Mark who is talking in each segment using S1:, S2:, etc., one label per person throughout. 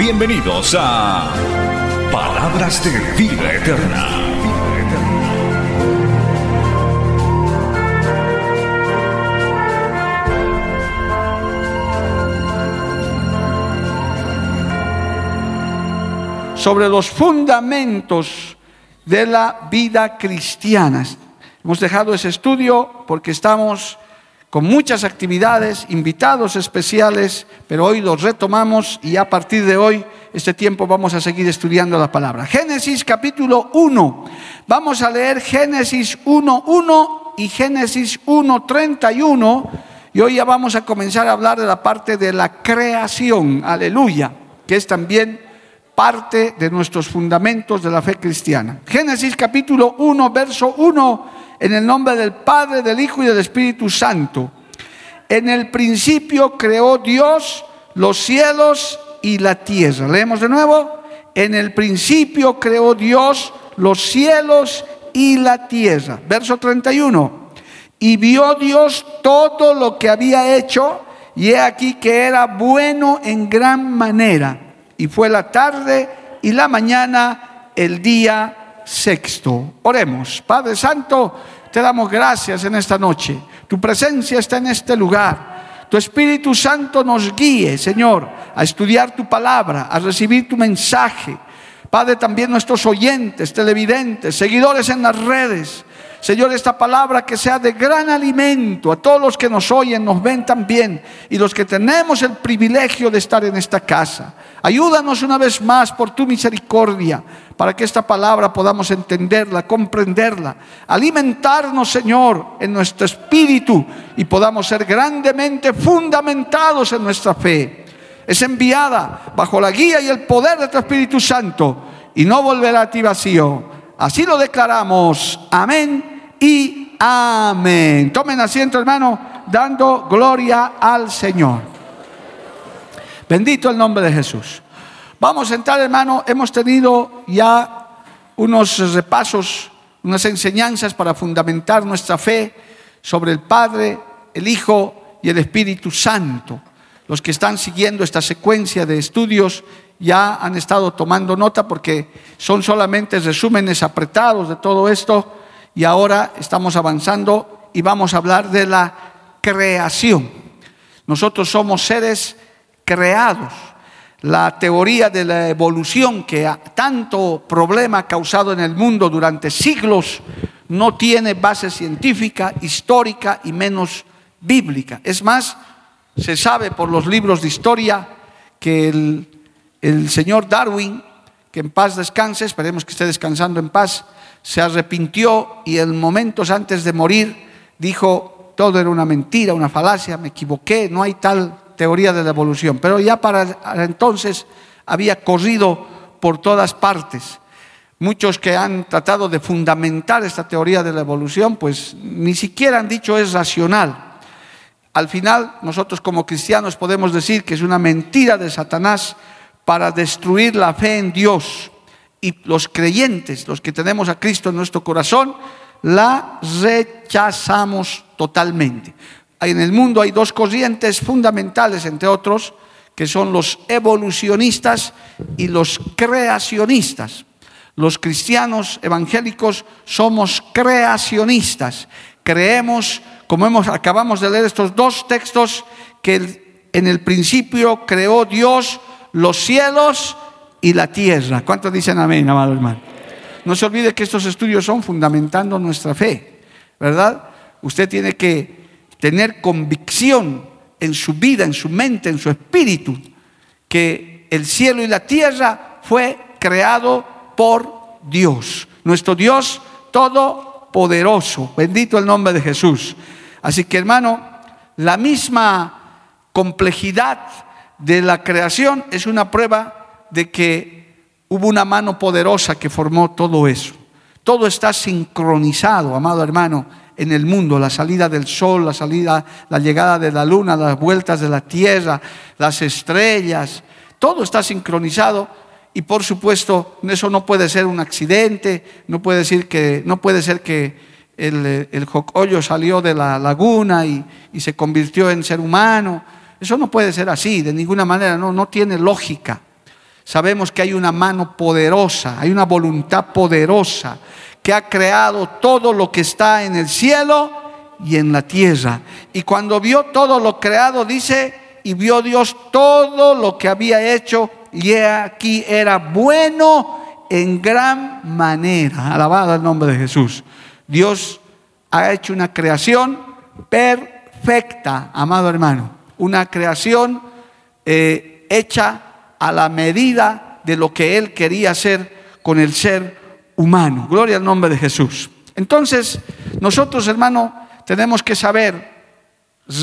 S1: Bienvenidos a Palabras de Vida Eterna.
S2: sobre los fundamentos de la vida cristiana. Hemos dejado ese estudio porque estamos con muchas actividades, invitados especiales, pero hoy los retomamos y a partir de hoy, este tiempo, vamos a seguir estudiando la palabra. Génesis capítulo 1. Vamos a leer Génesis 1.1 y Génesis 1.31 y hoy ya vamos a comenzar a hablar de la parte de la creación, aleluya, que es también parte de nuestros fundamentos de la fe cristiana. Génesis capítulo 1, verso 1, en el nombre del Padre, del Hijo y del Espíritu Santo. En el principio creó Dios los cielos y la tierra. Leemos de nuevo. En el principio creó Dios los cielos y la tierra. Verso 31. Y vio Dios todo lo que había hecho y he aquí que era bueno en gran manera y fue la tarde y la mañana el día sexto. Oremos. Padre Santo, te damos gracias en esta noche. Tu presencia está en este lugar. Tu Espíritu Santo nos guíe, Señor, a estudiar tu palabra, a recibir tu mensaje. Padre, también nuestros oyentes, televidentes, seguidores en las redes. Señor, esta palabra que sea de gran alimento a todos los que nos oyen, nos ven también y los que tenemos el privilegio de estar en esta casa. Ayúdanos una vez más por tu misericordia para que esta palabra podamos entenderla, comprenderla, alimentarnos, Señor, en nuestro espíritu y podamos ser grandemente fundamentados en nuestra fe. Es enviada bajo la guía y el poder de tu Espíritu Santo y no volverá a ti vacío. Así lo declaramos. Amén y amén. Tomen asiento, hermano, dando gloria al Señor. Bendito el nombre de Jesús. Vamos a entrar, hermano. Hemos tenido ya unos repasos, unas enseñanzas para fundamentar nuestra fe sobre el Padre, el Hijo y el Espíritu Santo. Los que están siguiendo esta secuencia de estudios ya han estado tomando nota porque son solamente resúmenes apretados de todo esto y ahora estamos avanzando y vamos a hablar de la creación. Nosotros somos seres creados. La teoría de la evolución que tanto problema ha causado en el mundo durante siglos no tiene base científica, histórica y menos bíblica. Es más, se sabe por los libros de historia que el, señor Darwin, que en paz descanse, esperemos que esté descansando en paz, se arrepintió y en momentos antes de morir dijo, todo era una mentira, una falacia, me equivoqué, no hay tal teoría de la evolución. Pero ya para entonces había corrido por todas partes. Muchos que han tratado de fundamentar esta teoría de la evolución, pues ni siquiera han dicho es racional. Al final, nosotros como cristianos podemos decir que es una mentira de Satanás para destruir la fe en Dios y los creyentes, los que tenemos a Cristo en nuestro corazón, la rechazamos totalmente. En el mundo hay dos corrientes fundamentales, entre otros, que son los evolucionistas y los creacionistas. Los cristianos evangélicos somos creacionistas. Creemos, como hemos, acabamos de leer estos dos textos, que en el principio creó Dios los cielos y la tierra. ¿Cuántos dicen amén, amado hermano? No se olvide que estos estudios son fundamentando nuestra fe, ¿verdad? Usted tiene que tener convicción en su vida, en su mente, en su espíritu, que el cielo y la tierra fue creado por Dios, nuestro Dios todopoderoso. Bendito el nombre de Jesús. Así que hermano, la misma complejidad de la creación es una prueba de que hubo una mano poderosa que formó todo eso. Todo está sincronizado, amado hermano, en el mundo, la salida del sol, la salida, la llegada de la luna, las vueltas de la tierra, las estrellas, todo está sincronizado y por supuesto eso no puede ser un accidente, no puede, decir que, no puede ser que el, el jocollo salió de la laguna y, y, se convirtió en ser humano. Eso no puede ser así, de ninguna manera, no, no tiene lógica. Sabemos que hay una mano poderosa, hay una voluntad poderosa que ha creado todo lo que está en el cielo y en la tierra. Y cuando vio todo lo creado, dice, y vio Dios todo lo que había hecho y aquí era bueno en gran manera. Alabado el nombre de Jesús. Dios ha hecho una creación perfecta, amado hermano. Una creación eh, hecha a la medida de lo que Él quería hacer con el ser humano. Gloria al nombre de Jesús. Entonces, nosotros, hermano, tenemos que saber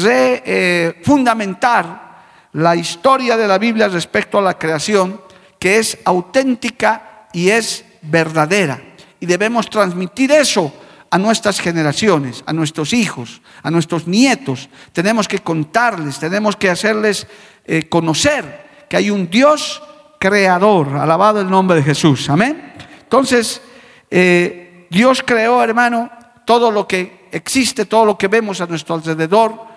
S2: eh, fundamentar la historia de la Biblia respecto a la creación, que es auténtica y es verdadera. Y debemos transmitir eso a nuestras generaciones, a nuestros hijos, a nuestros nietos. Tenemos que contarles, tenemos que hacerles eh, conocer que hay un Dios creador. Alabado el nombre de Jesús. Amén. Entonces, eh, Dios creó, hermano, todo lo que existe, todo lo que vemos a nuestro alrededor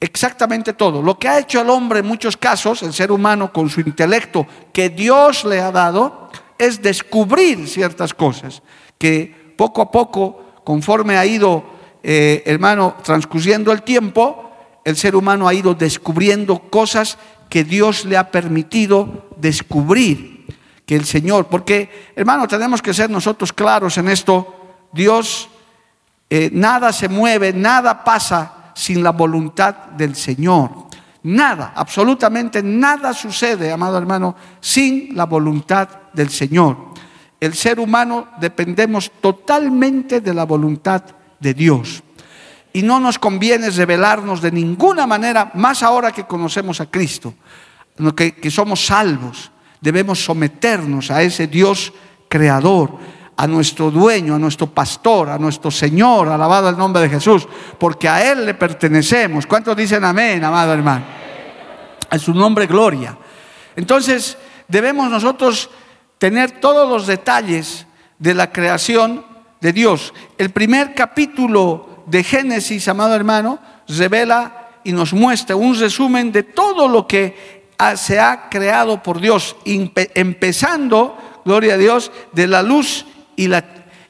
S2: exactamente todo. Lo que ha hecho el hombre en muchos casos, el ser humano con su intelecto que Dios le ha dado, es descubrir ciertas cosas que poco a poco, conforme ha ido, eh, hermano, transcurriendo el tiempo, el ser humano ha ido descubriendo cosas que Dios le ha permitido descubrir, que el Señor, porque hermano, tenemos que ser nosotros claros en esto, Dios, eh, nada se mueve, nada pasa sin la voluntad del Señor. Nada, absolutamente nada sucede, amado hermano, sin la voluntad del Señor. El ser humano dependemos totalmente de la voluntad de Dios. Y no nos conviene revelarnos de ninguna manera, más ahora que conocemos a Cristo, que, que somos salvos. Debemos someternos a ese Dios creador a nuestro dueño, a nuestro pastor, a nuestro Señor, alabado el nombre de Jesús, porque a Él le pertenecemos. ¿Cuántos dicen amén, amado hermano? A su nombre gloria. Entonces, debemos nosotros tener todos los detalles de la creación de Dios. El primer capítulo de Génesis, amado hermano, revela y nos muestra un resumen de todo lo que se ha creado por Dios, empezando, gloria a Dios, de la luz y, la,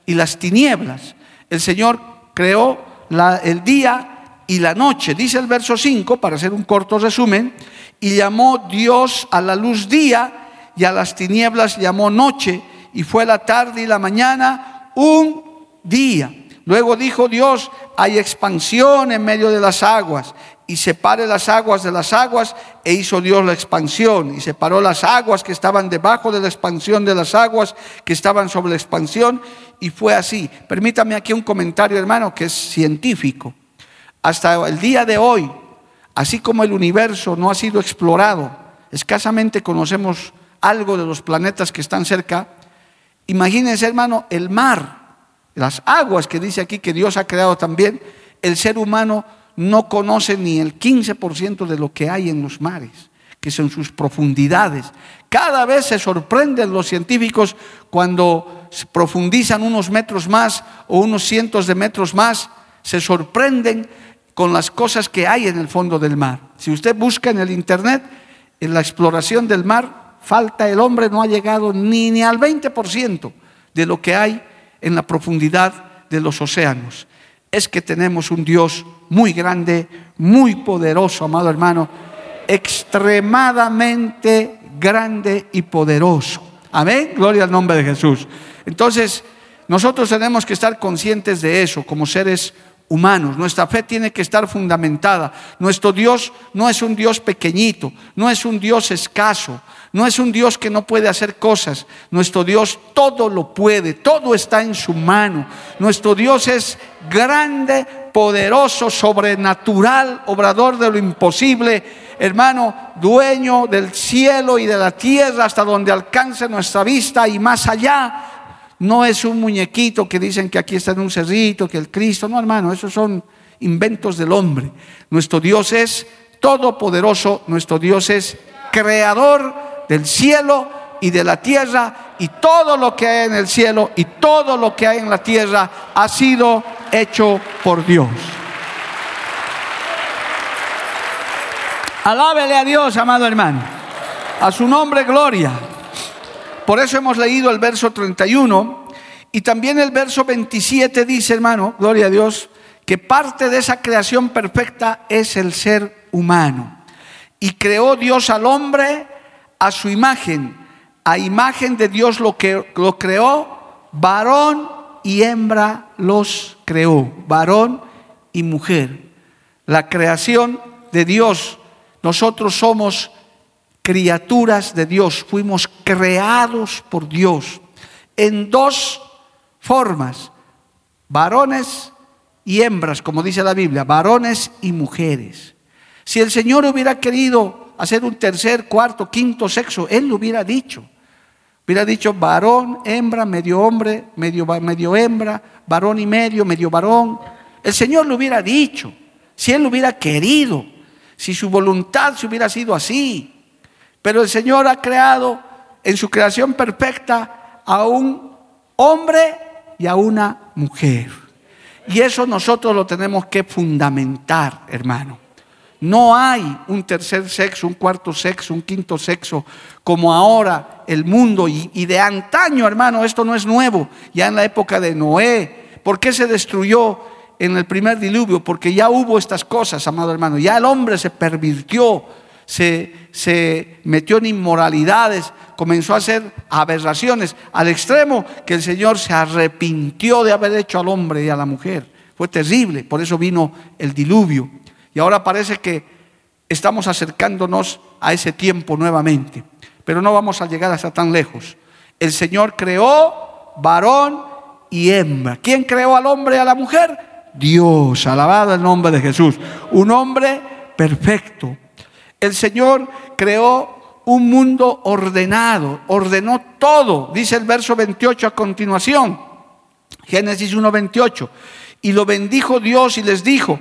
S2: y las tinieblas. El Señor creó el día y la noche. Dice el verso 5, para hacer un corto resumen, y llamó Dios a la luz día y a las tinieblas llamó noche, y fue la tarde y la mañana un día. Luego dijo Dios, hay expansión en medio de las aguas y separe las aguas de las aguas, e hizo Dios la expansión, y separó las aguas que estaban debajo de la expansión de las aguas que estaban sobre la expansión, y fue así. Permítame aquí un comentario, hermano, que es científico. Hasta el día de hoy, así como el universo no ha sido explorado, escasamente conocemos algo de los planetas que están cerca, imagínense, hermano, el mar, las aguas que dice aquí que Dios ha creado también, el ser humano no conoce ni el 15% de lo que hay en los mares, que son sus profundidades. Cada vez se sorprenden los científicos cuando profundizan unos metros más o unos cientos de metros más, se sorprenden con las cosas que hay en el fondo del mar. Si usted busca en el Internet, en la exploración del mar, falta el hombre, no ha llegado ni, ni al 20% de lo que hay en la profundidad de los océanos es que tenemos un Dios muy grande, muy poderoso, amado hermano, extremadamente grande y poderoso. Amén, gloria al nombre de Jesús. Entonces, nosotros tenemos que estar conscientes de eso como seres humanos. Nuestra fe tiene que estar fundamentada. Nuestro Dios no es un Dios pequeñito, no es un Dios escaso, no es un Dios que no puede hacer cosas. Nuestro Dios todo lo puede, todo está en su mano. Nuestro Dios es grande, poderoso, sobrenatural, obrador de lo imposible, hermano, dueño del cielo y de la tierra hasta donde alcance nuestra vista y más allá. No es un muñequito que dicen que aquí está en un cerrito, que el Cristo, no hermano, esos son inventos del hombre. Nuestro Dios es todopoderoso, nuestro Dios es creador del cielo y de la tierra y todo lo que hay en el cielo y todo lo que hay en la tierra ha sido hecho por Dios. Alábele a Dios, amado hermano. A su nombre, gloria. Por eso hemos leído el verso 31 y también el verso 27 dice, hermano, gloria a Dios, que parte de esa creación perfecta es el ser humano. Y creó Dios al hombre a su imagen. A imagen de Dios lo que lo creó, varón y hembra los creó, varón y mujer. La creación de Dios, nosotros somos criaturas de Dios, fuimos creados por Dios en dos formas, varones y hembras, como dice la Biblia, varones y mujeres. Si el Señor hubiera querido hacer un tercer, cuarto, quinto sexo, Él lo hubiera dicho. Hubiera dicho varón, hembra, medio hombre, medio, medio hembra, varón y medio, medio varón. El Señor lo hubiera dicho, si Él lo hubiera querido, si su voluntad se hubiera sido así. Pero el Señor ha creado en su creación perfecta a un hombre y a una mujer. Y eso nosotros lo tenemos que fundamentar, hermano. No hay un tercer sexo, un cuarto sexo, un quinto sexo, como ahora el mundo. Y, de antaño, hermano, esto no es nuevo. Ya en la época de Noé. ¿Por qué se destruyó en el primer diluvio? Porque ya hubo estas cosas, amado hermano. Ya el hombre se pervirtió, se, se metió en inmoralidades, comenzó a hacer aberraciones, al extremo que el Señor se arrepintió de haber hecho al hombre y a la mujer. Fue terrible, por eso vino el diluvio. Y ahora parece que estamos acercándonos a ese tiempo nuevamente. Pero no vamos a llegar hasta tan lejos. El Señor creó varón y hembra. ¿Quién creó al hombre y a la mujer? Dios, alabado el nombre de Jesús. Un hombre perfecto. El Señor creó un mundo ordenado, ordenó todo, dice el verso 28 a continuación. Génesis 1:28. Y lo bendijo Dios y les dijo,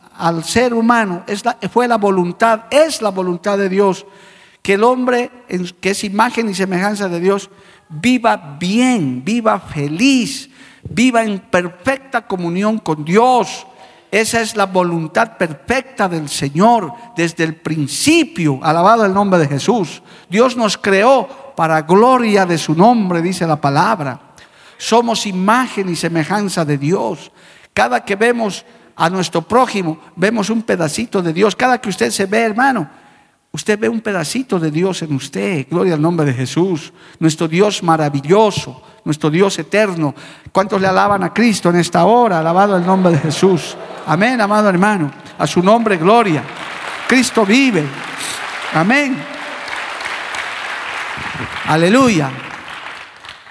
S2: al ser humano, fue la voluntad, es la voluntad de Dios, que el hombre, que es imagen y semejanza de Dios, viva bien, viva feliz, viva en perfecta comunión con Dios. Esa es la voluntad perfecta del Señor desde el principio. Alabado el nombre de Jesús. Dios nos creó para gloria de su nombre, dice la palabra. Somos imagen y semejanza de Dios. Cada que vemos a nuestro prójimo, vemos un pedacito de Dios. Cada que usted se ve, hermano, usted ve un pedacito de Dios en usted. Gloria al nombre de Jesús. Nuestro Dios maravilloso, nuestro Dios eterno. ¿Cuántos le alaban a Cristo en esta hora? Alabado el nombre de Jesús. Amén, amado hermano. A su nombre, gloria. Cristo vive. Amén. Aleluya.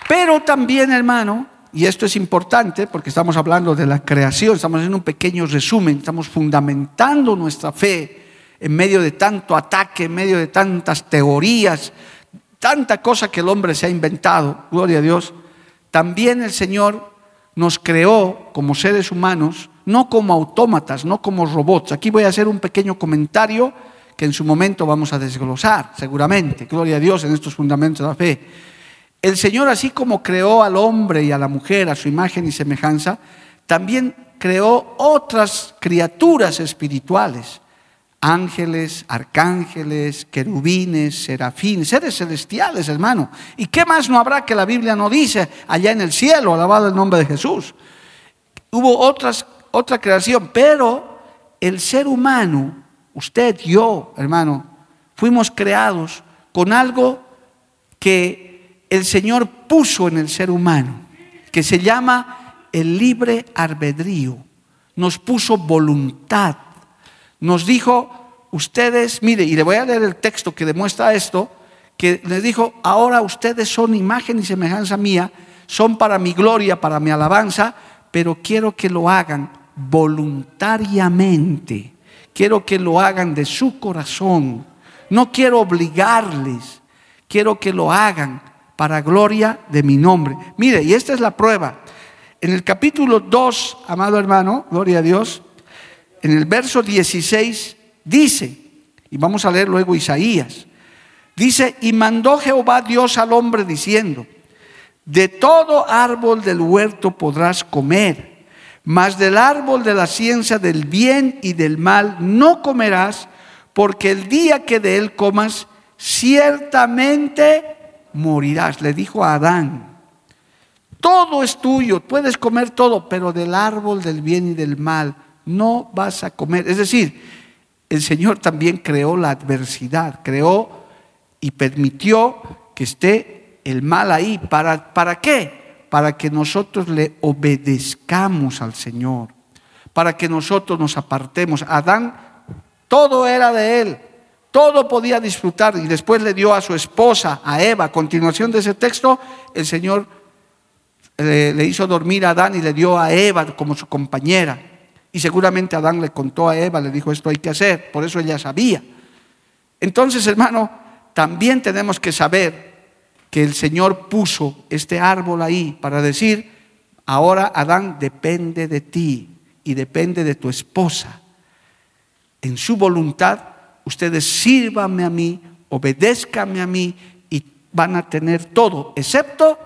S2: Pero también, hermano, y esto es importante porque estamos hablando de la creación, estamos haciendo un pequeño resumen, estamos fundamentando nuestra fe en medio de tanto ataque, en medio de tantas teorías, tanta cosa que el hombre se ha inventado, gloria a Dios. También el Señor nos creó como seres humanos, no como autómatas, no como robots. Aquí voy a hacer un pequeño comentario que en su momento vamos a desglosar, seguramente, gloria a Dios en estos fundamentos de la fe. El Señor, así como creó al hombre y a la mujer a su imagen y semejanza, también creó otras criaturas espirituales, ángeles, arcángeles, querubines, serafines, seres celestiales, hermano. ¿Y qué más no habrá que la Biblia no dice allá en el cielo, alabado el nombre de Jesús? Hubo otras, otra creación, pero el ser humano usted, yo, hermano, fuimos creados con algo que el Señor puso en el ser humano, que se llama el libre albedrío. Nos puso voluntad. Nos dijo, ustedes, mire, y le voy a leer el texto que demuestra esto, que les dijo, ahora ustedes son imagen y semejanza mía, son para mi gloria, para mi alabanza, pero quiero que lo hagan voluntariamente. Quiero que lo hagan de su corazón. No quiero obligarles. Quiero que lo hagan para gloria de mi nombre. Mire, y esta es la prueba. En el capítulo 2, amado hermano, gloria a Dios, en el verso 16 dice, y vamos a leer luego Isaías, Dice, y mandó Jehová Dios al hombre diciendo, de todo árbol del huerto podrás comer, mas del árbol de la ciencia del bien y del mal no comerás, porque el día que de él comas, ciertamente morirás. Le dijo a Adán, todo es tuyo, puedes comer todo, pero del árbol del bien y del mal no vas a comer. Es decir, el Señor también creó la adversidad, creó y permitió que esté el mal ahí. ¿Para, ¿Para qué? Para que nosotros le obedezcamos al Señor, para que nosotros nos apartemos. Adán, todo era de él, todo podía disfrutar y después le dio a su esposa, a Eva. A continuación de ese texto, el Señor le, le hizo dormir a Adán y le dio a Eva como su compañera. Y seguramente Adán le contó a Eva, le dijo esto hay que hacer, por eso ella sabía. Entonces, hermano, también tenemos que saber que el Señor puso este árbol ahí para decir, ahora Adán depende de ti y depende de tu esposa. En su voluntad, ustedes sírvanme a mí, obedézcanme a mí y van a tener todo, excepto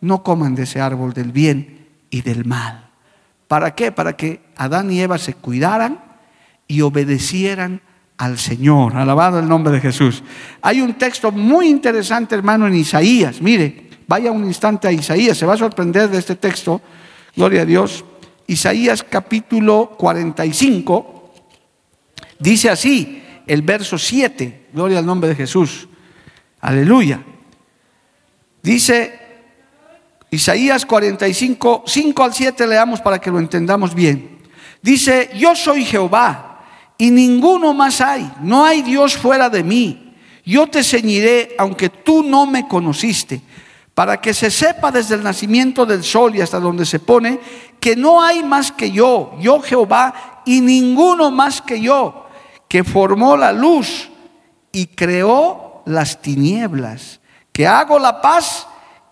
S2: no coman de ese árbol del bien y del mal. ¿Para qué? Para que Adán y Eva se cuidaran y obedecieran al Señor. Alabado el nombre de Jesús. Hay un texto muy interesante, hermano, en Isaías. Mire, vaya un instante a Isaías, se va a sorprender de este texto. Gloria a Dios. Isaías capítulo 45 dice así, el verso 7. Gloria al nombre de Jesús. Aleluya. Dice Isaías 45, 5 al 7 leamos para que lo entendamos bien. Dice, yo soy Jehová y ninguno más hay. No hay Dios fuera de mí. Yo te ceñiré aunque tú no me conociste, para que se sepa desde el nacimiento del sol y hasta donde se pone que no hay más que yo, yo Jehová, y ninguno más que yo, que formó la luz y creó las tinieblas, que hago la paz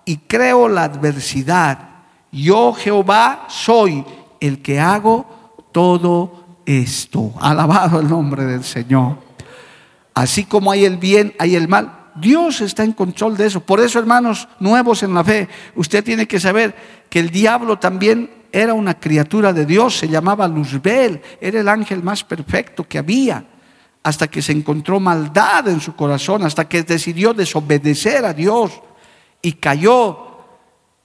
S2: y creo la adversidad. Yo Jehová soy el que hago todo esto. Alabado el nombre del Señor. Así como hay el bien, hay el mal. Dios está en control de eso. Por eso, hermanos nuevos en la fe, usted tiene que saber que el diablo también era una criatura de Dios, se llamaba Luzbel, era el ángel más perfecto que había, hasta que se encontró maldad en su corazón, hasta que decidió desobedecer a Dios y cayó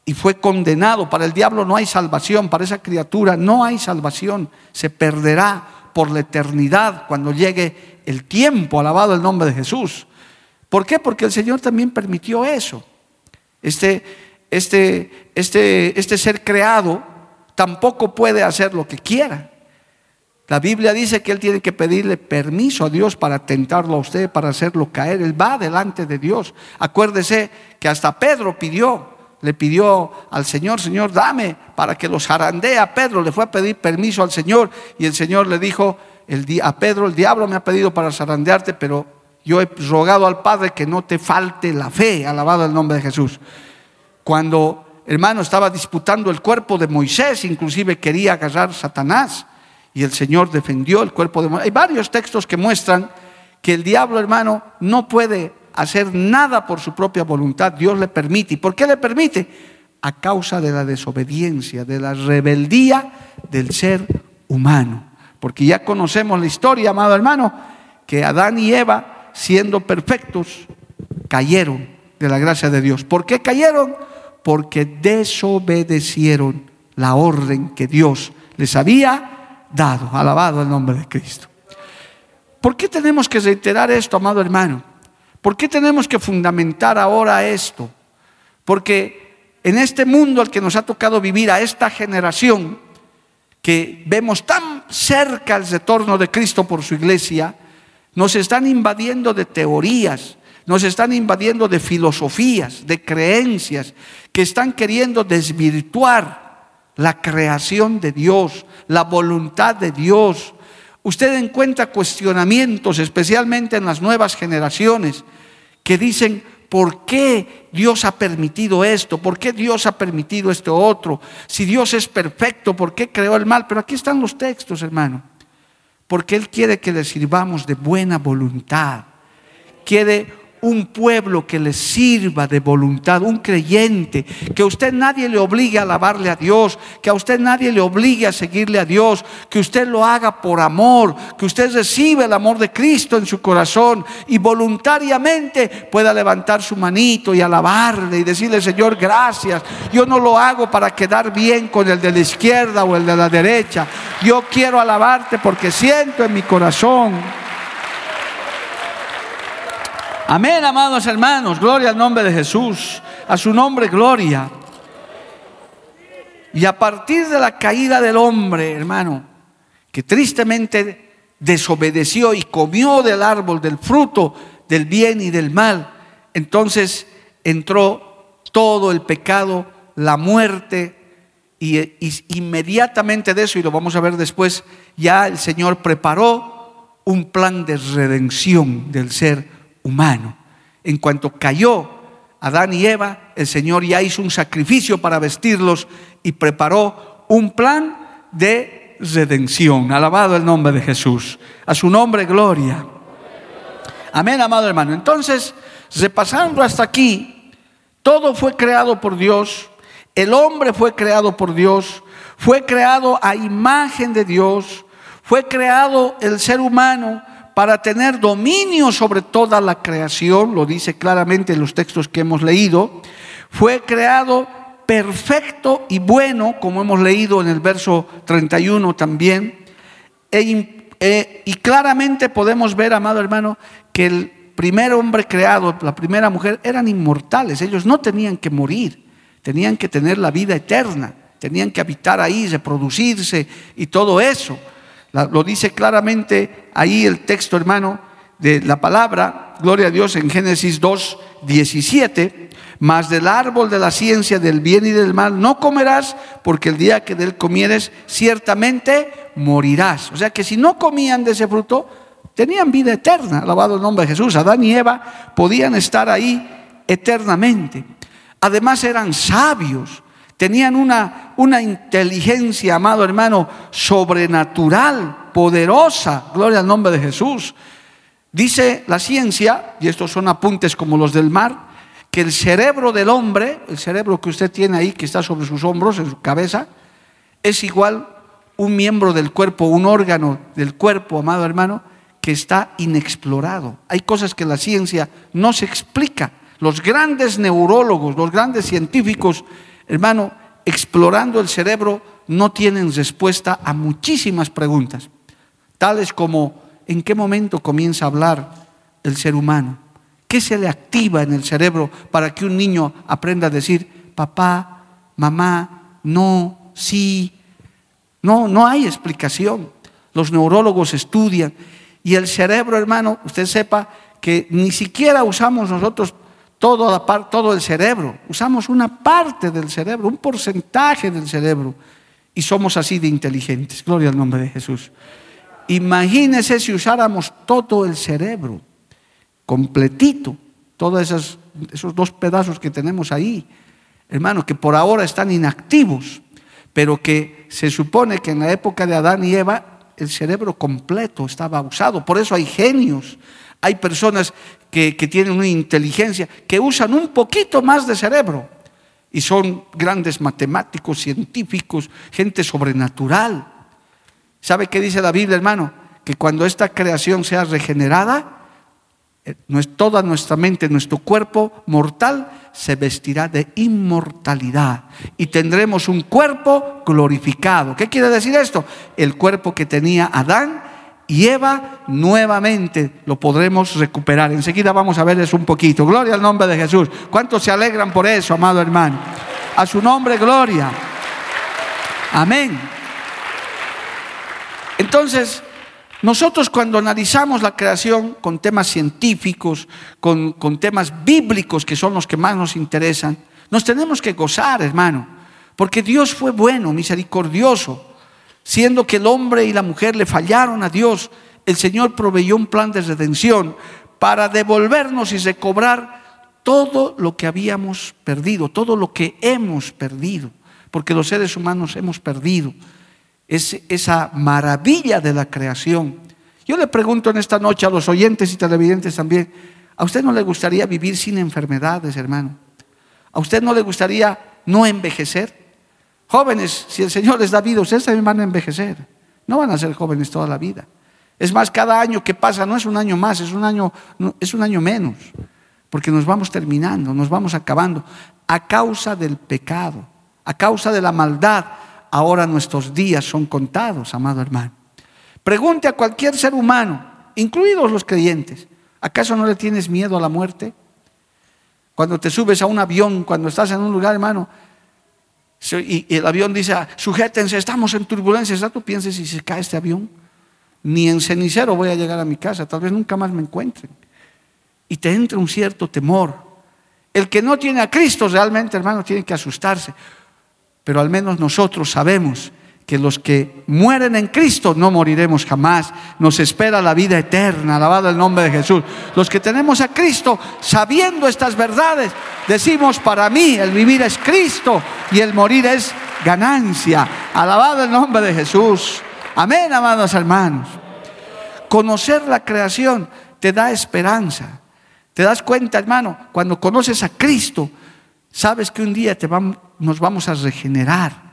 S2: y fue condenado. Para el diablo no hay salvación, para esa criatura no hay salvación. Se perderá por la eternidad cuando llegue el tiempo, alabado el nombre de Jesús. ¿Por qué? Porque el Señor también permitió eso. Este, este, este, este ser creado tampoco puede hacer lo que quiera. La Biblia dice que Él tiene que pedirle permiso a Dios para tentarlo a usted, para hacerlo caer. Él va delante de Dios. Acuérdese que hasta Pedro pidió, le pidió al Señor, Señor, dame para que los jarandee a Pedro. Le fue a pedir permiso al Señor y el Señor le dijo el, a Pedro, el diablo me ha pedido para zarandearte, pero yo he rogado al Padre que no te falte la fe, alabado el nombre de Jesús. Cuando, hermano, estaba disputando el cuerpo de Moisés, inclusive quería agarrar Satanás y el Señor defendió el cuerpo de Moisés. Hay varios textos que muestran que el diablo, hermano, no puede hacer nada por su propia voluntad, Dios le permite. ¿Y por qué le permite? A causa de la desobediencia, de la rebeldía del ser humano. Porque ya conocemos la historia, amado hermano, que Adán y Eva, siendo perfectos, cayeron de la gracia de Dios. ¿Por qué cayeron? Porque desobedecieron la orden que Dios les había dado. Alabado el nombre de Cristo. ¿Por qué tenemos que reiterar esto, amado hermano? ¿Por qué tenemos que fundamentar ahora esto? Porque en este mundo al que nos ha tocado vivir, a esta generación, que vemos tan cerca el retorno de Cristo por su iglesia, nos están invadiendo de teorías, nos están invadiendo de filosofías, de creencias, que están queriendo desvirtuar la creación de Dios, la voluntad de Dios. Usted encuentra cuestionamientos, especialmente en las nuevas generaciones, que dicen, ¿por qué Dios ha permitido esto? ¿Por qué Dios ha permitido esto otro? Si Dios es perfecto, ¿por qué creó el mal? Pero aquí están los textos, hermano porque Él quiere que le sirvamos de buena voluntad. Quiere un pueblo que le sirva de voluntad, un creyente, que a usted nadie le obligue a alabarle a Dios, que a usted nadie le obligue a seguirle a Dios, que usted lo haga por amor, que usted reciba el amor de Cristo en su corazón y voluntariamente pueda levantar su manito y alabarle y decirle, Señor, gracias. Yo no lo hago para quedar bien con el de la izquierda o el de la derecha. Yo quiero alabarte porque siento en mi corazón Amén, amados hermanos. Gloria al nombre de Jesús. A su nombre, gloria. Y a partir de la caída del hombre, hermano, que tristemente desobedeció y comió del árbol, del fruto del bien y del mal, entonces entró todo el pecado, la muerte, y, inmediatamente de eso, y lo vamos a ver después, ya el Señor preparó un plan de redención del ser humano. En cuanto cayó Adán y Eva, el Señor ya hizo un sacrificio para vestirlos y preparó un plan de redención. Alabado el nombre de Jesús. A su nombre, gloria. Amén, amado hermano. Entonces, repasando hasta aquí, todo fue creado por Dios, el hombre fue creado por Dios, fue creado a imagen de Dios, fue creado el ser humano para tener dominio sobre toda la creación, lo dice claramente en los textos que hemos leído, fue creado perfecto y bueno, como hemos leído en el verso 31 también, e eh, y claramente podemos ver, amado hermano, que el primer hombre creado, la primera mujer, eran inmortales, ellos no tenían que morir, tenían que tener la vida eterna, tenían que habitar ahí, reproducirse y todo eso lo dice claramente ahí el texto, hermano, de la palabra, gloria a Dios, en Génesis 2, 17. Mas del árbol de la ciencia del bien y del mal no comerás, porque el día que de él comieres, ciertamente morirás. O sea que si no comían de ese fruto, tenían vida eterna. Alabado el nombre de Jesús. Adán y Eva podían estar ahí eternamente. Además eran sabios. Tenían una, una inteligencia, amado hermano, sobrenatural, poderosa. Gloria al nombre de Jesús. Dice la ciencia, y estos son apuntes como los del mar, que el cerebro del hombre, el cerebro que usted tiene ahí, que está sobre sus hombros, en su cabeza, es igual un miembro del cuerpo, un órgano del cuerpo, amado hermano, que está inexplorado. Hay cosas que la ciencia no se explica. Los grandes neurólogos, los grandes científicos hermano, explorando el cerebro, no tienen respuesta a muchísimas preguntas, tales como ¿en qué momento comienza a hablar el ser humano? ¿Qué se le activa en el cerebro para que un niño aprenda a decir papá, mamá, no, sí? No, no hay explicación. Los neurólogos estudian y el cerebro, hermano, usted sepa que ni siquiera usamos nosotros todo, todo el cerebro. Usamos una parte del cerebro, un porcentaje del cerebro. Y somos así de inteligentes. Gloria al nombre de Jesús. Imagínese si usáramos todo el cerebro, completito, todos esos, esos dos pedazos que tenemos ahí, hermano, que por ahora están inactivos, pero que se supone que en la época de Adán y Eva el cerebro completo estaba usado. Por eso hay genios, hay personas que, tienen una inteligencia, que usan un poquito más de cerebro y son grandes matemáticos, científicos, gente sobrenatural. ¿Sabe qué dice la Biblia, hermano? Que cuando esta creación sea regenerada, eh, toda nuestra mente, nuestro cuerpo mortal se vestirá de inmortalidad y tendremos un cuerpo glorificado. ¿Qué quiere decir esto? El cuerpo que tenía Adán y Eva nuevamente lo podremos recuperar. Enseguida vamos a ver eso un poquito. Gloria al nombre de Jesús. ¿Cuántos se alegran por eso, amado hermano? A su nombre, gloria. Amén. Entonces, nosotros cuando analizamos la creación con temas científicos, con, con, temas bíblicos, que son los que más nos interesan, nos tenemos que gozar, hermano, porque Dios fue bueno, misericordioso. Siendo que el hombre y la mujer le fallaron a Dios, el Señor proveyó un plan de redención para devolvernos y recobrar todo lo que habíamos perdido, todo lo que hemos perdido, porque los seres humanos hemos perdido es esa maravilla de la creación. Yo le pregunto en esta noche a los oyentes y televidentes también, ¿a usted no le gustaría vivir sin enfermedades, hermano? ¿A usted no le gustaría no envejecer? Jóvenes, si el Señor les da vida, ustedes también van a envejecer. No van a ser jóvenes toda la vida. Es más, cada año que pasa no es un año más, es un año, es un año menos. Porque nos vamos terminando, nos vamos acabando. A causa del pecado, a causa de la maldad, ahora nuestros días son contados, amado hermano. Pregunte a cualquier ser humano, incluidos los creyentes, ¿acaso no le tienes miedo a la muerte? Cuando te subes a un avión, cuando estás en un lugar, hermano, y el avión dice, ah, sujétense, estamos en turbulencias. ¿Ya tú piensas si se cae este avión? Ni en cenicero voy a llegar a mi casa, tal vez nunca más me encuentren. Y te entra un cierto temor. El que no tiene a Cristo realmente, hermano, tiene que asustarse. Pero al menos nosotros sabemos que los que mueren en Cristo no moriremos jamás. Nos espera la vida eterna, alabado el nombre de Jesús. Los que tenemos a Cristo, sabiendo estas verdades, decimos, para mí el vivir es Cristo y el morir es ganancia. Alabado el nombre de Jesús. Amén, amados hermanos. Conocer la creación te da esperanza. Te das cuenta, hermano, cuando conoces a Cristo, sabes que un día te nos vamos a regenerar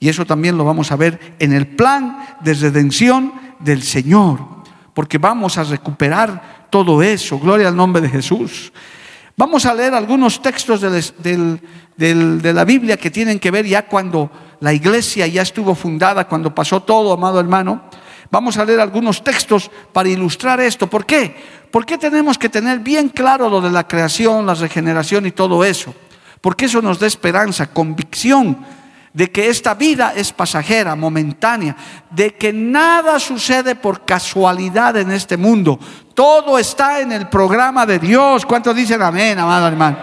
S2: y eso también lo vamos a ver en el plan de redención del Señor, porque vamos a recuperar todo eso. Gloria al nombre de Jesús. Vamos a leer algunos textos de, la Biblia que tienen que ver ya cuando la iglesia ya estuvo fundada, cuando pasó todo, amado hermano. Vamos a leer algunos textos para ilustrar esto. ¿Por qué? Porque tenemos que tener bien claro lo de la creación, la regeneración y todo eso. Porque eso nos da esperanza, convicción de que esta vida es pasajera, momentánea, de que nada sucede por casualidad en este mundo. Todo está en el programa de Dios. ¿Cuántos dicen amén, amado hermano?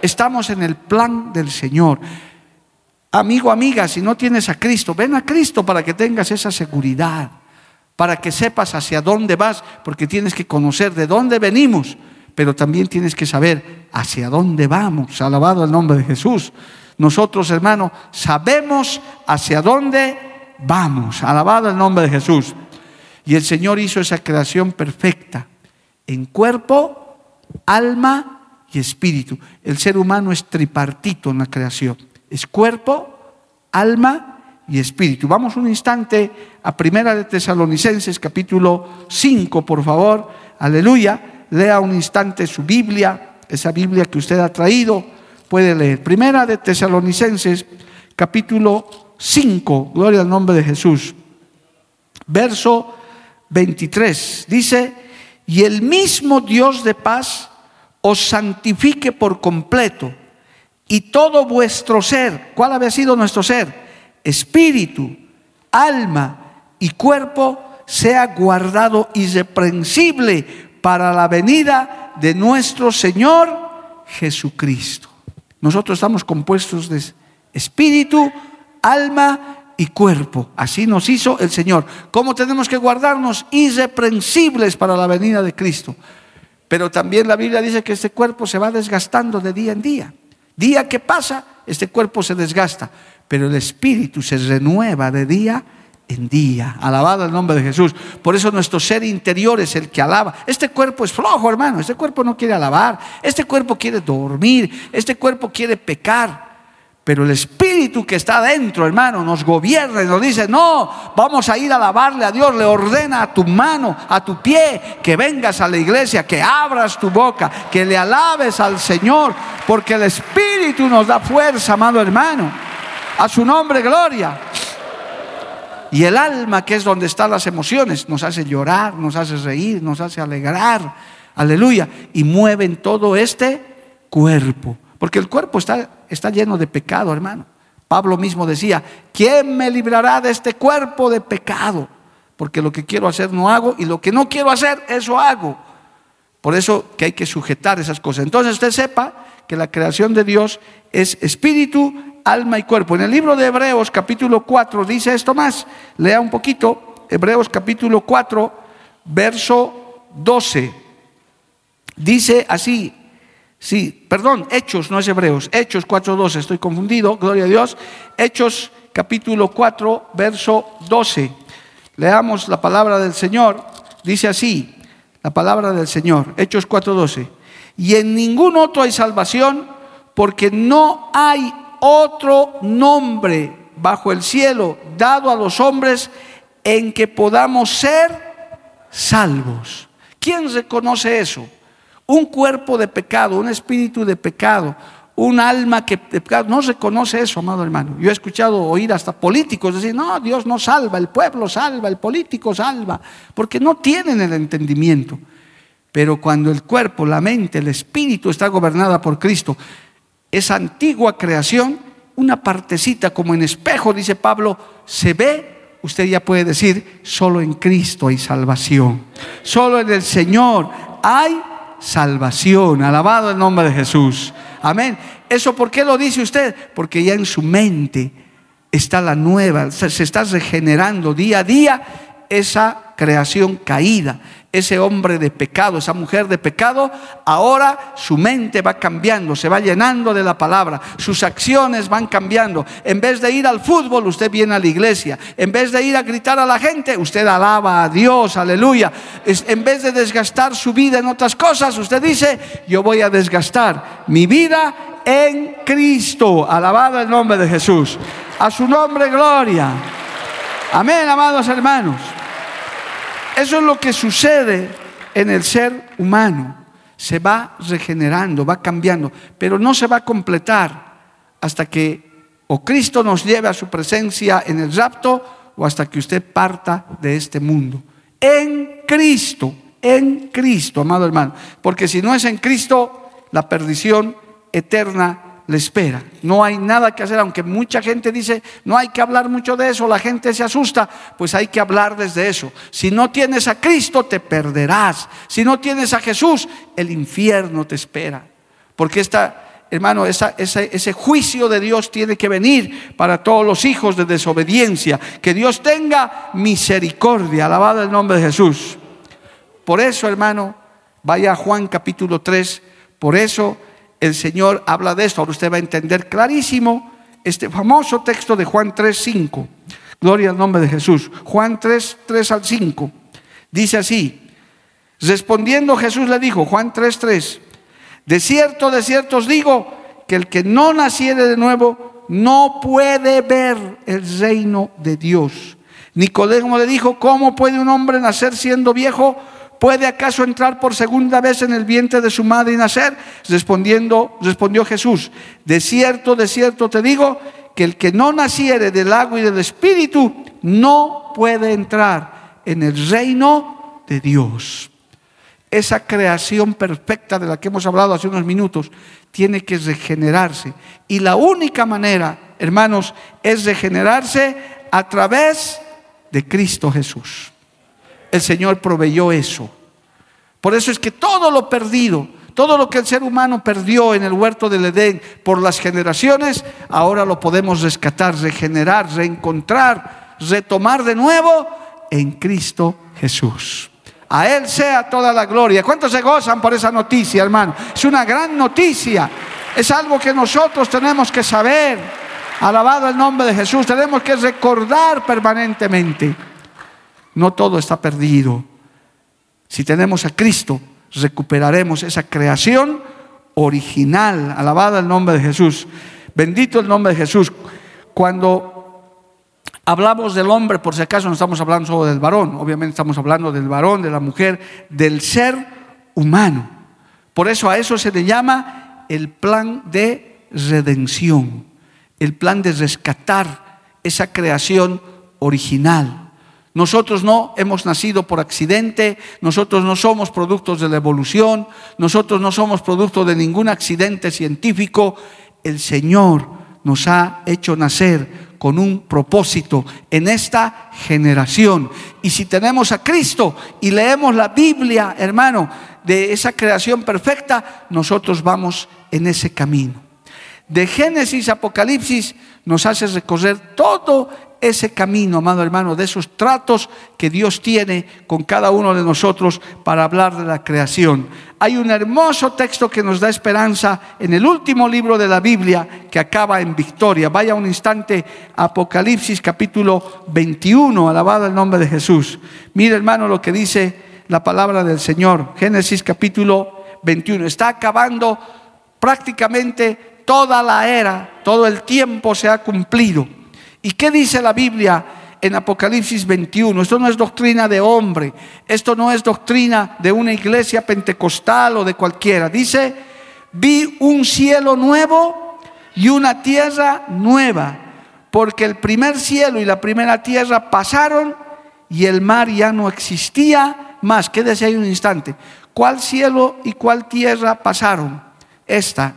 S2: Estamos en el plan del Señor. Amigo, amiga, si no tienes a Cristo, ven a Cristo para que tengas esa seguridad, para que sepas hacia dónde vas, porque tienes que conocer de dónde venimos, pero también tienes que saber hacia dónde vamos. Alabado el nombre de Jesús. Nosotros, hermanos, sabemos hacia dónde vamos. Alabado el nombre de Jesús. Y el Señor hizo esa creación perfecta en cuerpo, alma y espíritu. El ser humano es tripartito en la creación. Es cuerpo, alma y espíritu. Vamos un instante a Primera de Tesalonicenses capítulo 5, por favor. Aleluya. Lea un instante su Biblia, esa Biblia que usted ha traído puede leer. Primera de Tesalonicenses, capítulo 5, gloria al nombre de Jesús. Verso 23, dice, y el mismo Dios de paz os santifique por completo y todo vuestro ser, ¿cuál había sido nuestro ser? Espíritu, alma y cuerpo sea guardado irreprensible para la venida de nuestro Señor Jesucristo. Nosotros estamos compuestos de espíritu, alma y cuerpo. Así nos hizo el Señor. ¿Cómo tenemos que guardarnos irreprensibles para la venida de Cristo? Pero también la Biblia dice que este cuerpo se va desgastando de día en día. Día que pasa, este cuerpo se desgasta, pero el espíritu se renueva de día en día. Alabado el nombre de Jesús. Por eso nuestro ser interior es el que alaba. Este cuerpo es flojo, hermano. Este cuerpo no quiere alabar. Este cuerpo quiere dormir. Este cuerpo quiere pecar. Pero el espíritu que está dentro, hermano, nos gobierna y nos dice, no, vamos a ir a alabarle a Dios. Le ordena a tu mano, a tu pie, que vengas a la iglesia, que abras tu boca, que le alabes al Señor. Porque el espíritu nos da fuerza, amado hermano. A su nombre, gloria. Y el alma, que es donde están las emociones, nos hace llorar, nos hace reír, nos hace alegrar. Aleluya. Y mueven todo este cuerpo. Porque el cuerpo está, está lleno de pecado, hermano. Pablo mismo decía, ¿quién me librará de este cuerpo de pecado? Porque lo que quiero hacer no hago y lo que no quiero hacer, eso hago. Por eso que hay que sujetar esas cosas. Entonces usted sepa que la creación de Dios es espíritu, alma y cuerpo. En el libro de Hebreos capítulo 4 dice esto más. Lea un poquito. Hebreos capítulo 4, verso 12. Dice así, sí, perdón, Hechos, no es Hebreos, Hechos 4.12, estoy confundido, gloria a Dios. Hechos capítulo 4, verso 12. Leamos la palabra del Señor. Dice así, la palabra del Señor, Hechos 4.12. Y en ningún otro hay salvación porque no hay otro nombre bajo el cielo dado a los hombres en que podamos ser salvos. ¿Quién reconoce eso? Un cuerpo de pecado, un espíritu de pecado, un alma que pecado, no reconoce eso, amado hermano. Yo he escuchado oír hasta políticos decir, no, Dios no salva, el pueblo salva, el político salva, porque no tienen el entendimiento. Pero cuando el cuerpo, la mente, el espíritu está gobernada por Cristo, esa antigua creación, una partecita como en espejo, dice Pablo, se ve, usted ya puede decir, solo en Cristo hay salvación. Solo en el Señor hay salvación. Alabado el nombre de Jesús. Amén. ¿Eso por qué lo dice usted? Porque ya en su mente está la nueva, se está regenerando día a día esa creación caída ese hombre de pecado, esa mujer de pecado, ahora su mente va cambiando, se va llenando de la palabra, sus acciones van cambiando. En vez de ir al fútbol, usted viene a la iglesia. En vez de ir a gritar a la gente, usted alaba a Dios, aleluya. En vez de desgastar su vida en otras cosas, usted dice, yo voy a desgastar mi vida en Cristo. Alabado el nombre de Jesús. A su nombre, gloria. Amén, amados hermanos. Eso es lo que sucede en el ser humano. Se va regenerando, va cambiando, pero no se va a completar hasta que o Cristo nos lleve a su presencia en el rapto o hasta que usted parta de este mundo. En Cristo, en Cristo, amado hermano. Porque si no es en Cristo, la perdición eterna le espera. No hay nada que hacer, aunque mucha gente dice, no hay que hablar mucho de eso, la gente se asusta, pues hay que hablar desde eso. Si no tienes a Cristo, te perderás. Si no tienes a Jesús, el infierno te espera. Porque esta, hermano, ese juicio de Dios tiene que venir para todos los hijos de desobediencia. Que Dios tenga misericordia, alabado el nombre de Jesús. Por eso, hermano, vaya a Juan capítulo 3, por eso el Señor habla de esto. Ahora usted va a entender clarísimo este famoso texto de Juan 3, 5. Gloria al nombre de Jesús. Juan 3, 3 al 5. Dice así. Respondiendo Jesús le dijo, Juan 3, 3. De cierto, de cierto os digo que el que no naciere de nuevo no puede ver el reino de Dios. Nicodemo le dijo, ¿cómo puede un hombre nacer siendo viejo? ¿Puede acaso entrar por segunda vez en el vientre de su madre y nacer? Respondiendo, respondió Jesús, de cierto, de cierto te digo, que el que no naciere del agua y del espíritu no puede entrar en el reino de Dios. Esa creación perfecta de la que hemos hablado hace unos minutos tiene que regenerarse. Y la única manera, hermanos, es regenerarse a través de Cristo Jesús el Señor proveyó eso. Por eso es que todo lo perdido, todo lo que el ser humano perdió en el huerto del Edén por las generaciones, ahora lo podemos rescatar, regenerar, reencontrar, retomar de nuevo en Cristo Jesús. A Él sea toda la gloria. ¿Cuántos se gozan por esa noticia, hermano? Es una gran noticia. Es algo que nosotros tenemos que saber. Alabado el nombre de Jesús. Tenemos que recordar permanentemente. No todo está perdido. Si tenemos a Cristo, recuperaremos esa creación original. Alabado el nombre de Jesús. Bendito el nombre de Jesús. Cuando hablamos del hombre, por si acaso no estamos hablando solo del varón, obviamente estamos hablando del varón, de la mujer, del ser humano. Por eso a eso se le llama el plan de redención, el plan de rescatar esa creación original. Nosotros no hemos nacido por accidente, nosotros no somos productos de la evolución, nosotros no somos producto de ningún accidente científico. El Señor nos ha hecho nacer con un propósito en esta generación. Y si tenemos a Cristo y leemos la Biblia, hermano, de esa creación perfecta, nosotros vamos en ese camino. De Génesis a Apocalipsis nos hace recorrer todo ese camino, amado hermano, de esos tratos que Dios tiene con cada uno de nosotros para hablar de la creación. Hay un hermoso texto que nos da esperanza en el último libro de la Biblia que acaba en victoria. Vaya un instante, Apocalipsis capítulo 21, alabado el nombre de Jesús. Mire hermano lo que dice la palabra del Señor. Génesis capítulo 21. Está acabando prácticamente toda la era, todo el tiempo se ha cumplido. ¿Y qué dice la Biblia en Apocalipsis 21? Esto no es doctrina de hombre, esto no es doctrina de una iglesia pentecostal o de cualquiera. Dice, vi un cielo nuevo y una tierra nueva, porque el primer cielo y la primera tierra pasaron y el mar ya no existía más. Quédese ahí un instante. ¿Cuál cielo y cuál tierra pasaron? Esta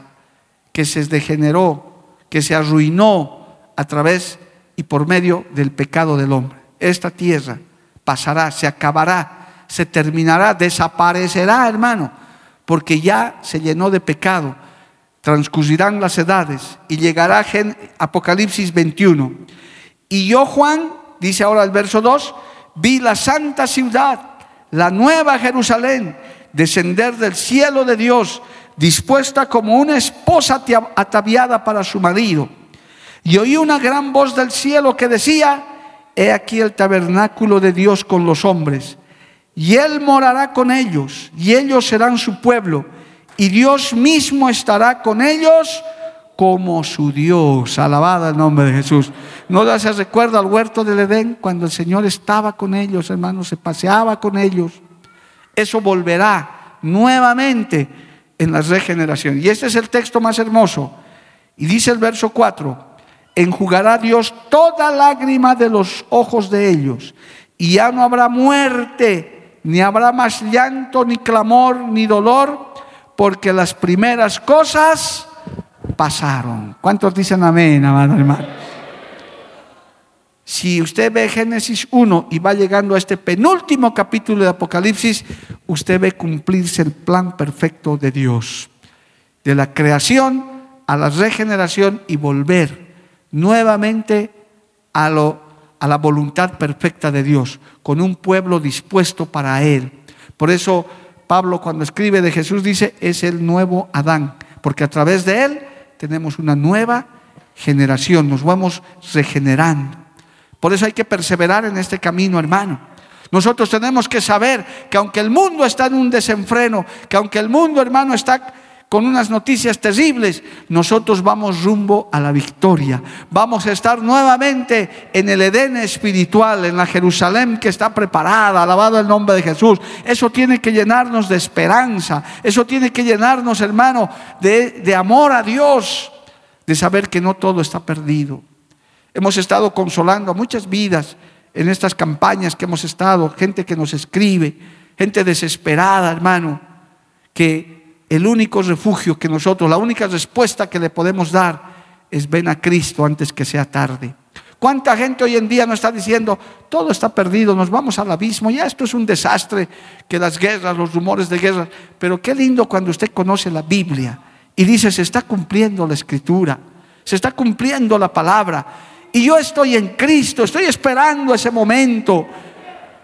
S2: que se degeneró, que se arruinó a través y por medio del pecado del hombre. Esta tierra pasará, se acabará, se terminará, desaparecerá, hermano, porque ya se llenó de pecado. Transcurrirán las edades y llegará Apocalipsis 21. Y yo, Juan, dice ahora el verso 2, vi la santa ciudad, la nueva Jerusalén, descender del cielo de Dios, dispuesta como una esposa ataviada para su marido. Y oí una gran voz del cielo que decía, he aquí el tabernáculo de Dios con los hombres, y Él morará con ellos, y ellos serán su pueblo, y Dios mismo estará con ellos como su Dios. Alabada el nombre de Jesús. ¿No se recuerda al huerto del Edén cuando el Señor estaba con ellos, hermanos, se paseaba con ellos? Eso volverá nuevamente en la regeneración. Y este es el texto más hermoso. Y dice el verso 4, enjugará Dios toda lágrima de los ojos de ellos. Y ya no habrá muerte, ni habrá más llanto, ni clamor, ni dolor, porque las primeras cosas pasaron. ¿Cuántos dicen amén, amado hermano? Si usted ve Génesis 1 y va llegando a este penúltimo capítulo de Apocalipsis, usted ve cumplirse el plan perfecto de Dios, de la creación a la regeneración y volver nuevamente a, lo, a la voluntad perfecta de Dios, con un pueblo dispuesto para Él. Por eso Pablo cuando escribe de Jesús dice, es el nuevo Adán, porque a través de Él tenemos una nueva generación, nos vamos regenerando. Por eso hay que perseverar en este camino, hermano. Nosotros tenemos que saber que aunque el mundo está en un desenfreno, que aunque el mundo, hermano, está con unas noticias terribles, nosotros vamos rumbo a la victoria. Vamos a estar nuevamente en el Edén espiritual, en la Jerusalén que está preparada, alabado el nombre de Jesús. Eso tiene que llenarnos de esperanza, eso tiene que llenarnos, hermano, de, de amor a Dios, de saber que no todo está perdido. Hemos estado consolando a muchas vidas en estas campañas que hemos estado, gente que nos escribe, gente desesperada, hermano, que el único refugio que nosotros, la única respuesta que le podemos dar es ven a Cristo antes que sea tarde. ¿Cuánta gente hoy en día no está diciendo, todo está perdido, nos vamos al abismo, ya esto es un desastre, que las guerras, los rumores de guerra, pero qué lindo cuando usted conoce la Biblia y dice, se está cumpliendo la escritura, se está cumpliendo la palabra, y yo estoy en Cristo, estoy esperando ese momento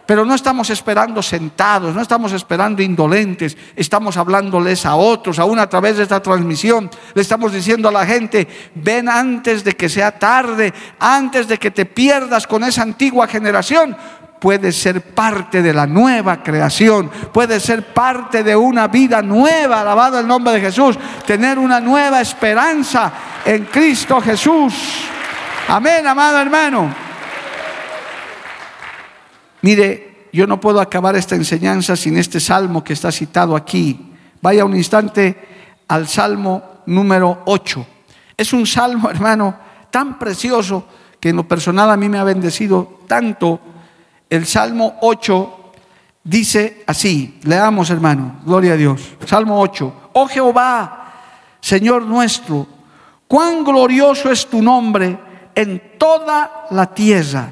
S2: pero no estamos esperando sentados, no estamos esperando indolentes, estamos hablándoles a otros, aún a través de esta transmisión. Le estamos diciendo a la gente, ven antes de que sea tarde, antes de que te pierdas con esa antigua generación. Puedes ser parte de la nueva creación, puedes ser parte de una vida nueva, alabado el nombre de Jesús, tener una nueva esperanza en Cristo Jesús. Amén, amado hermano. Mire, yo no puedo acabar esta enseñanza sin este salmo que está citado aquí. Vaya un instante al salmo número 8. Es un salmo, hermano, tan precioso que en lo personal a mí me ha bendecido tanto. El Salmo 8 dice así, leamos hermano, gloria a Dios. Salmo 8, oh Jehová, Señor nuestro, cuán glorioso es tu nombre en toda la tierra.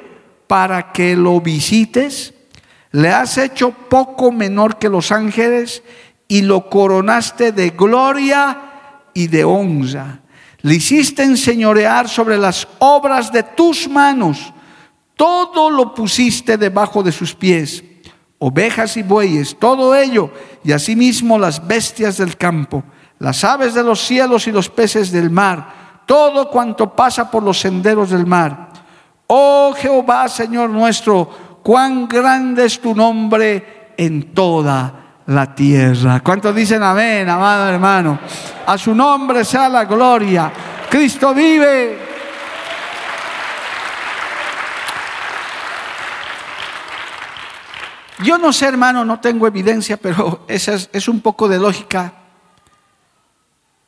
S2: para que lo visites. Le has hecho poco menor que los ángeles y lo coronaste de gloria y de honra. Le hiciste enseñorear sobre las obras de tus manos. Todo lo pusiste debajo de sus pies. Ovejas y bueyes, todo ello, y asimismo las bestias del campo, las aves de los cielos y los peces del mar, todo cuanto pasa por los senderos del mar. Oh Jehová, Señor nuestro, cuán grande es tu nombre en toda la tierra. ¿Cuántos dicen amén, amado hermano? A su nombre sea la gloria. Cristo vive. Yo no sé, hermano, no tengo evidencia, pero es, es, un poco de lógica.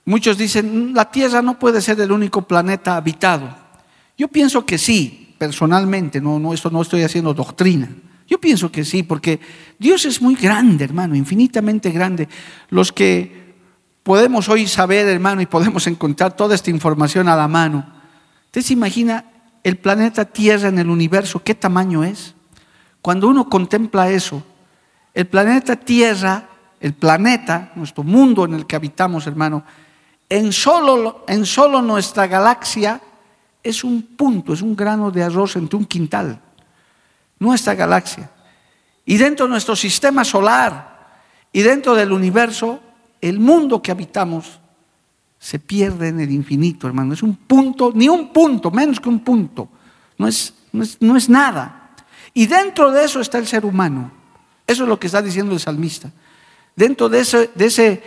S2: Muchos dicen, la Tierra no puede ser el único planeta habitado. Yo pienso que sí, personalmente, no, no, esto no estoy haciendo doctrina. Yo pienso que sí, porque Dios es muy grande, hermano, infinitamente grande. Los que podemos hoy saber, hermano, y podemos encontrar toda esta información a la mano. ¿Usted se imagina el planeta Tierra en el universo? ¿Qué tamaño es? Cuando uno contempla eso, el planeta Tierra, el planeta, nuestro mundo en el que habitamos, hermano, en solo, en solo nuestra galaxia es un punto, es un grano de arroz entre un quintal nuestra galaxia. Y dentro de nuestro sistema solar y dentro del universo, el mundo que habitamos se pierde en el infinito, hermano. Es un punto, ni un punto, menos que un punto. No es, no es, nada. Y dentro de eso está el ser humano. Eso es lo que está diciendo el salmista. Dentro de ese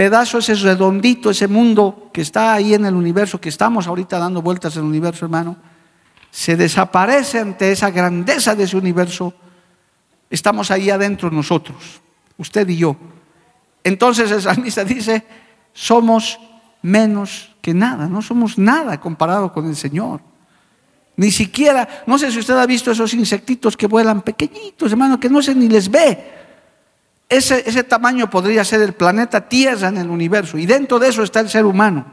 S2: pedazo, ese redondito, ese mundo que está ahí en el universo, que estamos ahorita dando vueltas en el universo, hermano, se desaparece ante esa grandeza de ese universo, estamos ahí adentro nosotros, usted y yo. Entonces el salmista dice, somos menos que nada, no somos nada comparado con el Señor. Ni siquiera, no sé si usted ha visto esos insectitos que vuelan pequeñitos, hermano, que no se ni les ve. Ese, ese tamaño podría ser el planeta Tierra en el universo, y dentro de eso está el ser humano.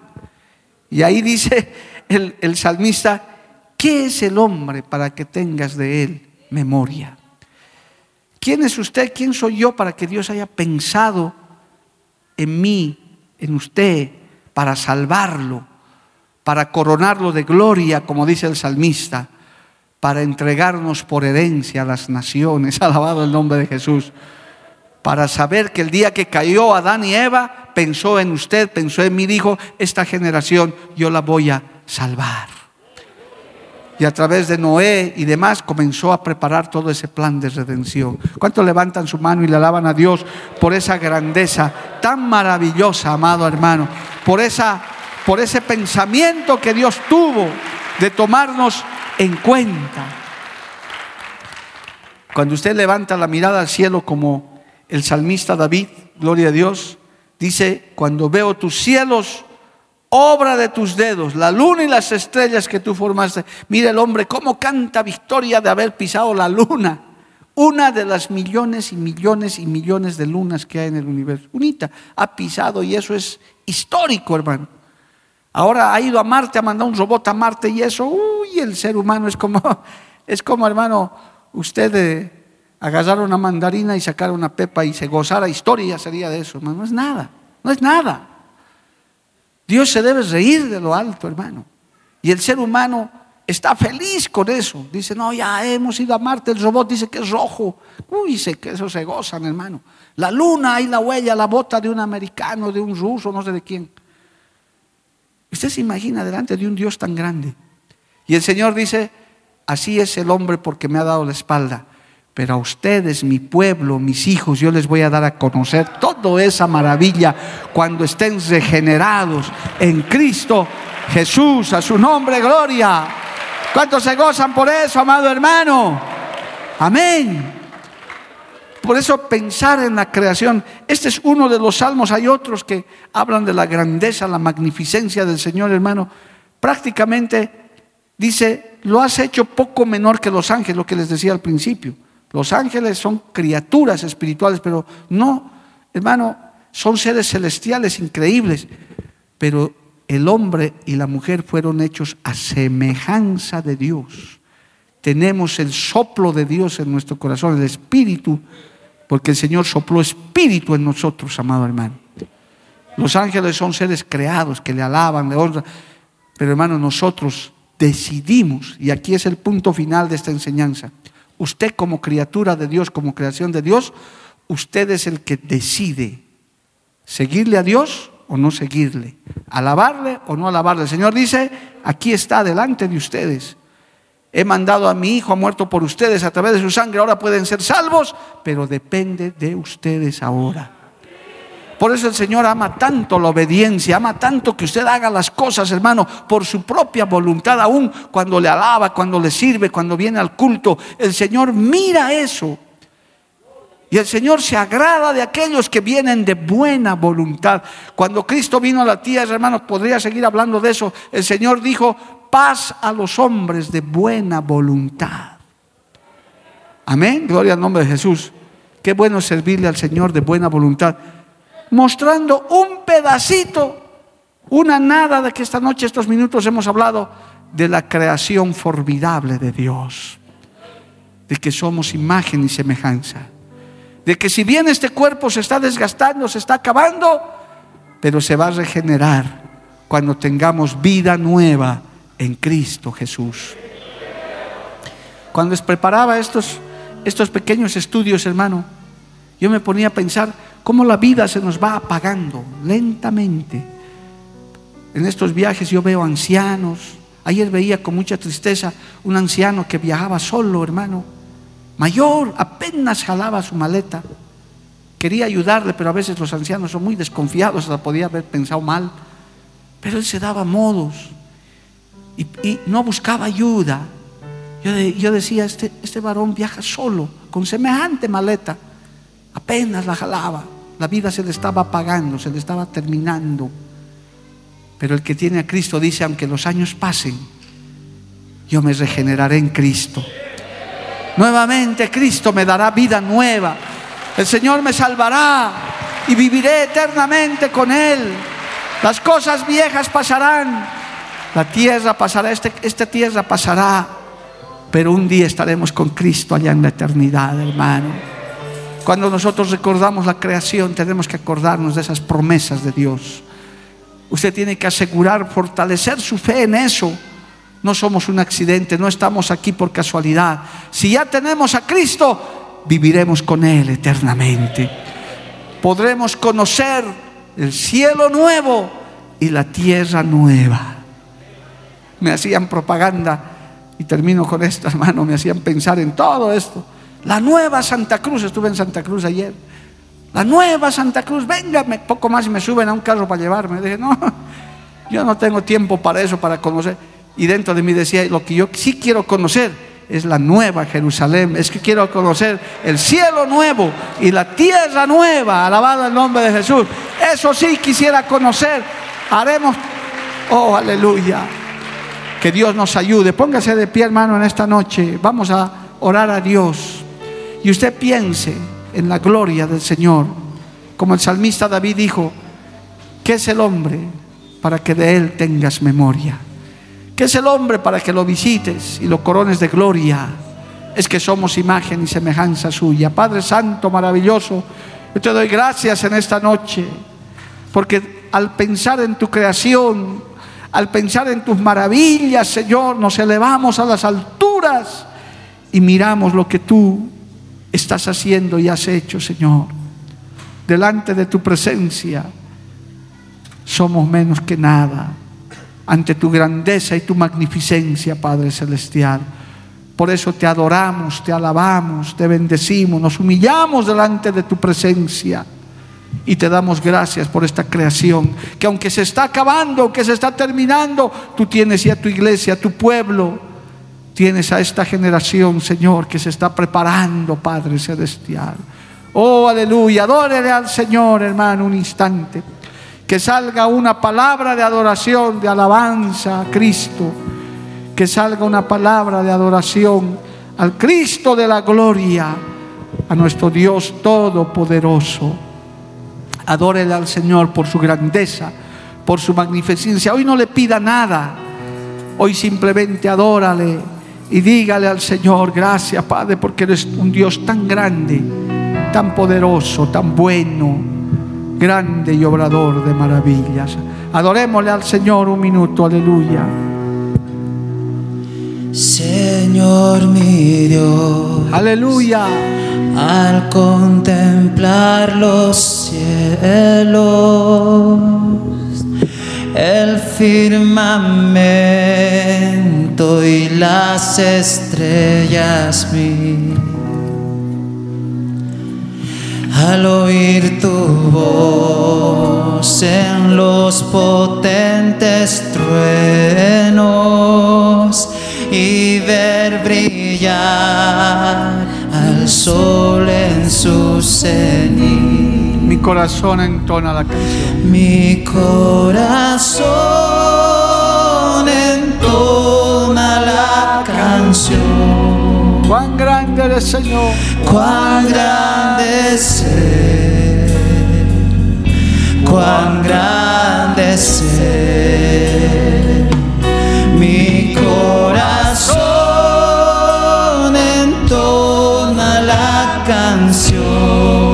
S2: Y ahí dice el, el salmista, ¿Qué es el hombre para que tengas de él memoria? ¿Quién es usted? ¿Quién soy yo para que Dios haya pensado en mí, en usted, para salvarlo, para coronarlo de gloria, como dice el salmista, para entregarnos por herencia a las naciones? Alabado el nombre de Jesús. Para saber que el día que cayó Adán y Eva, pensó en usted, pensó en mí, dijo, esta generación yo la voy a salvar y a través de Noé y demás comenzó a preparar todo ese plan de redención. ¿Cuántos levantan su mano y le alaban a Dios por esa grandeza tan maravillosa, amado hermano? Por, esa, por ese pensamiento que Dios tuvo de tomarnos en cuenta. Cuando usted levanta la mirada al cielo como el salmista David, gloria a Dios, dice, cuando veo tus cielos, obra de tus dedos, la luna y las estrellas que tú formaste. Mira el hombre cómo canta victoria de haber pisado la luna. Una de las millones y millones y millones de lunas que hay en el universo. Unita ha pisado y eso es histórico, hermano. Ahora ha ido a Marte, ha mandado un robot a Marte y eso, uy, el ser humano es como, es como hermano, usted de agarrar una mandarina y sacar una pepa y se gozara historia sería de eso, hermano. No es nada, no es nada. Dios se debe reír de lo alto, hermano. Y el ser humano está feliz con eso. Dice, no, ya hemos ido a Marte, el robot dice que es rojo. Uy, dice que eso se gozan, hermano. La luna, hay la huella, la bota de un americano, de un ruso, no sé de quién. Usted se imagina delante de un Dios tan grande. Y el Señor dice, así es el hombre porque me ha dado la espalda. Pero a ustedes, mi pueblo, mis hijos, yo les voy a dar a conocer toda esa maravilla cuando estén regenerados en Cristo Jesús, a su nombre, gloria. ¿Cuántos se gozan por eso, amado hermano? Amén. Por eso pensar en la creación, este es uno de los salmos, hay otros que hablan de la grandeza, la magnificencia del Señor, hermano. Prácticamente dice, lo has hecho poco menor que los ángeles, lo que les decía al principio. Los ángeles son criaturas espirituales, pero no, hermano, son seres celestiales increíbles. Pero el hombre y la mujer fueron hechos a semejanza de Dios. Tenemos el soplo de Dios en nuestro corazón, el espíritu porque el Señor sopló espíritu en nosotros, amado hermano. Los ángeles son seres creados que le alaban, le honran, pero hermano, nosotros decidimos, y aquí es el punto final de esta enseñanza, usted como criatura de Dios, como creación de Dios, usted es el que decide seguirle a Dios o no seguirle, alabarle o no alabarle. El Señor dice, aquí está delante de ustedes. He mandado a mi Hijo, muerto por ustedes a través de su sangre, ahora pueden ser salvos, pero depende de ustedes ahora. Por eso el Señor ama tanto la obediencia, ama tanto que usted haga las cosas, hermano, por su propia voluntad, aún cuando le alaba, cuando le sirve, cuando viene al culto. El Señor mira eso. Y el Señor se agrada de aquellos que vienen de buena voluntad. Cuando Cristo vino a la tierra, hermanos, podría seguir hablando de eso. El Señor dijo, paz a los hombres de buena voluntad. Amén. Gloria al nombre de Jesús. Qué bueno servirle al Señor de buena voluntad. Mostrando un pedacito, una nada de que esta noche, estos minutos hemos hablado de la creación formidable de Dios. De que somos imagen y semejanza. De que si bien este cuerpo se está desgastando, se está acabando, pero se va a regenerar cuando tengamos vida nueva en Cristo Jesús. Cuando les preparaba estos, estos pequeños estudios, hermano, yo me ponía a pensar cómo la vida se nos va apagando lentamente. En estos viajes yo veo ancianos. Ayer veía con mucha tristeza un anciano que viajaba solo, hermano, mayor, apenas jalaba su maleta. Quería ayudarle, pero a veces los ancianos son muy desconfiados, hasta podía haber pensado mal. Pero él se daba modos y, no buscaba ayuda. Yo, decía, este, este varón viaja solo, con semejante maleta. Apenas la jalaba. La vida se le estaba apagando, se le estaba terminando. Pero el que tiene a Cristo dice, aunque los años pasen, yo me regeneraré en Cristo. Nuevamente Cristo me dará vida nueva. El Señor me salvará y viviré eternamente con Él. Las cosas viejas pasarán la tierra pasará, este, esta tierra pasará, pero un día estaremos con Cristo allá en la eternidad, hermano. Cuando nosotros recordamos la creación, tenemos que acordarnos de esas promesas de Dios. Usted tiene que asegurar, fortalecer su fe en eso. No somos un accidente, no estamos aquí por casualidad. Si ya tenemos a Cristo, viviremos con Él eternamente. Podremos conocer el cielo nuevo y la tierra nueva me hacían propaganda, y termino con esto, hermano, me hacían pensar en todo esto. La nueva Santa Cruz, estuve en Santa Cruz ayer. La nueva Santa Cruz, venga, poco más y me suben a un carro para llevarme. Dije, no, yo no tengo tiempo para eso, para conocer. Y dentro de mí decía, lo que yo sí quiero conocer es la nueva Jerusalén. Es que quiero conocer el cielo nuevo y la tierra nueva. Alabado el nombre de Jesús. Eso sí quisiera conocer. Haremos, oh, aleluya. Que Dios nos ayude. Póngase de pie, hermano, en esta noche. Vamos a orar a Dios. Y usted piense en la gloria del Señor. Como el salmista David dijo, ¿qué es el hombre para que de él tengas memoria? ¿Qué es el hombre para que lo visites y lo corones de gloria? Es que somos imagen y semejanza suya. Padre Santo, maravilloso, yo te doy gracias en esta noche, porque al pensar en tu creación, al pensar en tus maravillas, Señor, nos elevamos a las alturas y miramos lo que tú estás haciendo y has hecho, Señor. Delante de tu presencia somos menos que nada. ante tu grandeza y tu magnificencia, Padre Celestial. Por eso te adoramos, te alabamos, te bendecimos, nos humillamos delante de tu presencia y te damos gracias por esta creación, que aunque se está acabando, que se está terminando, tú tienes ya tu iglesia, tu pueblo, tienes a esta generación, Señor, que se está preparando, Padre Celestial. Oh, aleluya, adórele al Señor, hermano, un instante. Que salga una palabra de adoración, de alabanza a Cristo que salga una palabra de adoración al Cristo de la gloria, a nuestro Dios todopoderoso. Adórele al Señor por su grandeza, por su magnificencia. Hoy no le pida nada, hoy simplemente adórale y dígale al Señor, gracias Padre, porque eres un Dios tan grande, tan poderoso, tan bueno, grande y obrador de maravillas. Adorémosle al Señor un minuto, aleluya.
S3: Señor mi Dios,
S2: aleluya.
S3: Al contemplar los cielos, el firmamento y las estrellas mí. Al oír tu voz en los potentes truenos, y ver brillar al sol en su cenit.
S2: Mi corazón entona la canción.
S3: Mi corazón canción.
S2: Cuán grande eres, Señor.
S3: Cuán grande es Cuán grande es Mi corazón entona la canción.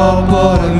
S3: Sufrió por